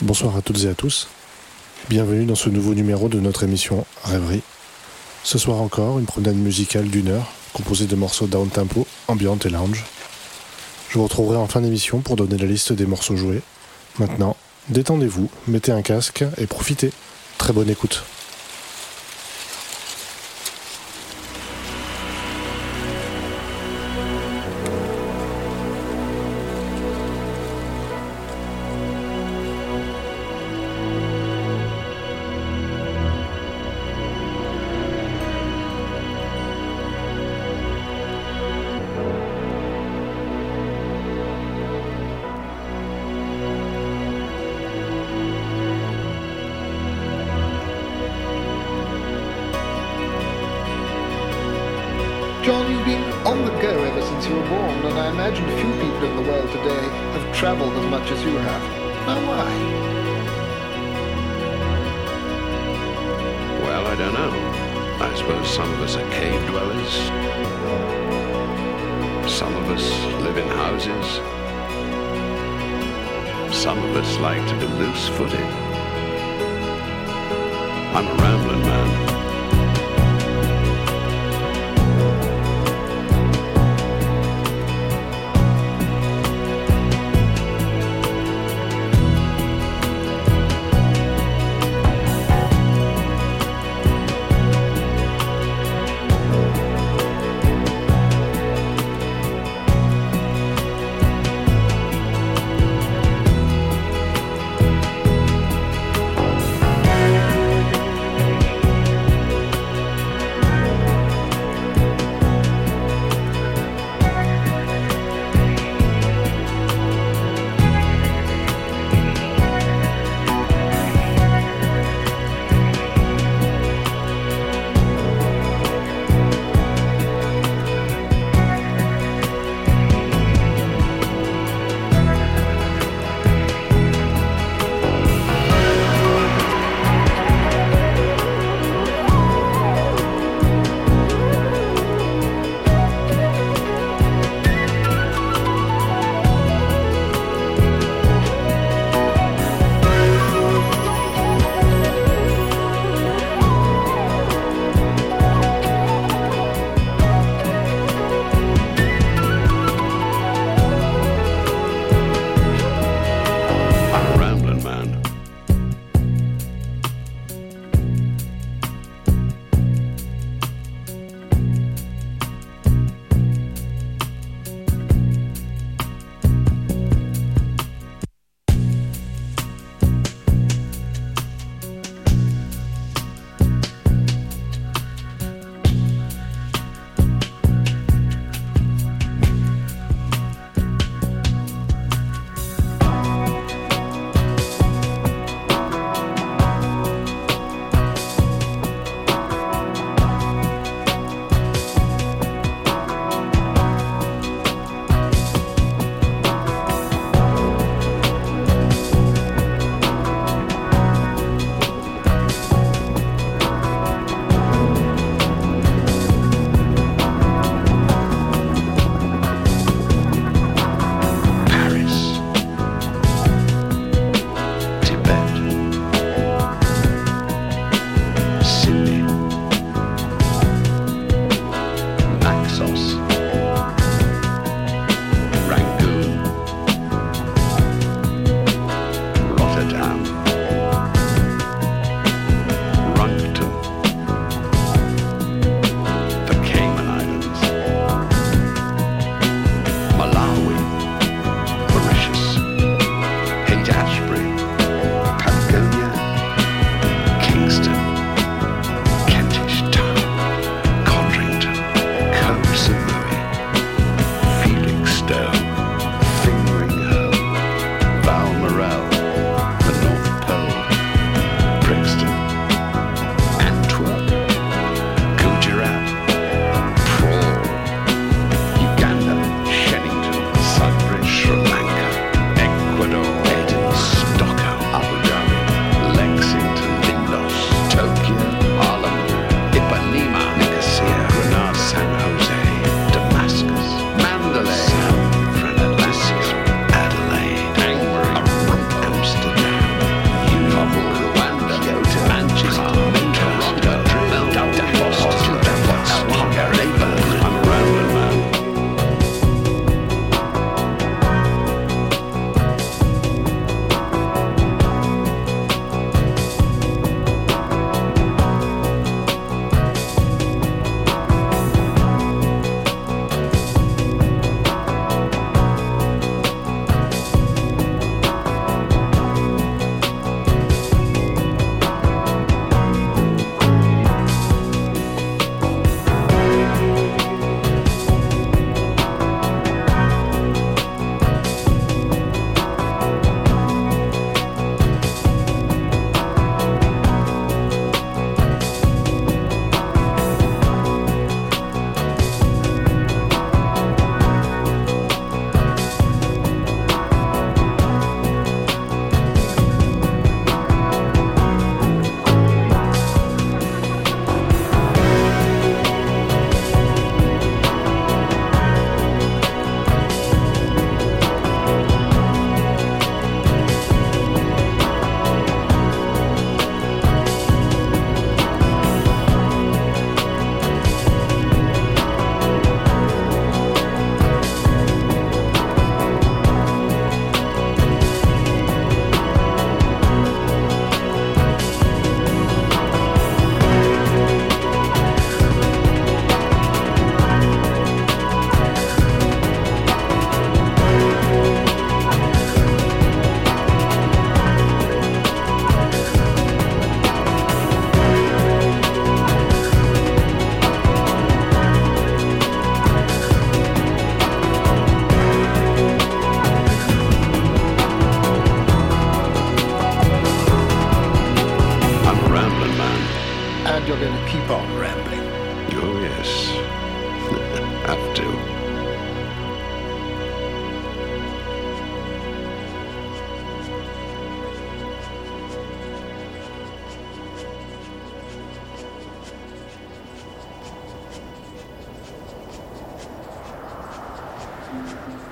Bonsoir à toutes et à tous. Bienvenue dans ce nouveau numéro de notre émission Rêverie. Ce soir encore, une promenade musicale d'une heure, composée de morceaux down tempo, ambiante et lounge. Je vous retrouverai en fin d'émission pour donner la liste des morceaux joués. Maintenant, détendez-vous, mettez un casque et profitez. Très bonne écoute.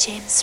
James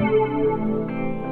Música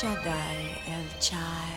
Shaddai El Chai.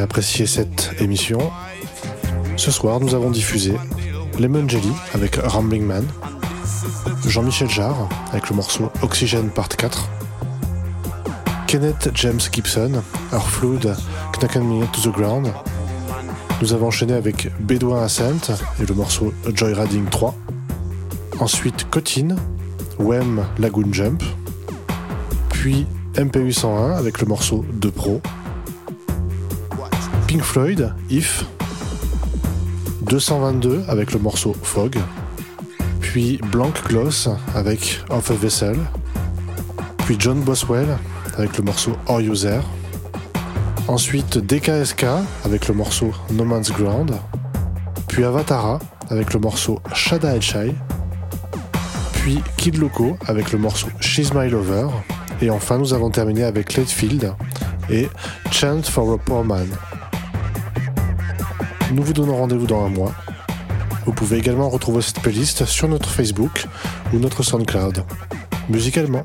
Apprécié cette émission. Ce soir, nous avons diffusé Lemon Jelly avec Rambling Man, Jean-Michel Jarre avec le morceau Oxygen Part 4, Kenneth James Gibson, Our Flood, Knacken Me to the Ground. Nous avons enchaîné avec Bedouin Ascent et le morceau Joyriding 3. Ensuite Cotine, Wem Lagoon Jump. Puis MPU 101 avec le morceau De Pro. Pink Floyd, If. 222 avec le morceau Fog. Puis Blank Gloss avec Off a Vessel. Puis John Boswell avec le morceau You There. Ensuite DKSK avec le morceau No Man's Ground. Puis Avatara avec le morceau Shada Shai. Puis Kid Loco avec le morceau She's My Lover. Et enfin nous avons terminé avec Leadfield et Chant for a Poor Man. Nous vous donnons rendez-vous dans un mois. Vous pouvez également retrouver cette playlist sur notre Facebook ou notre SoundCloud. Musicalement.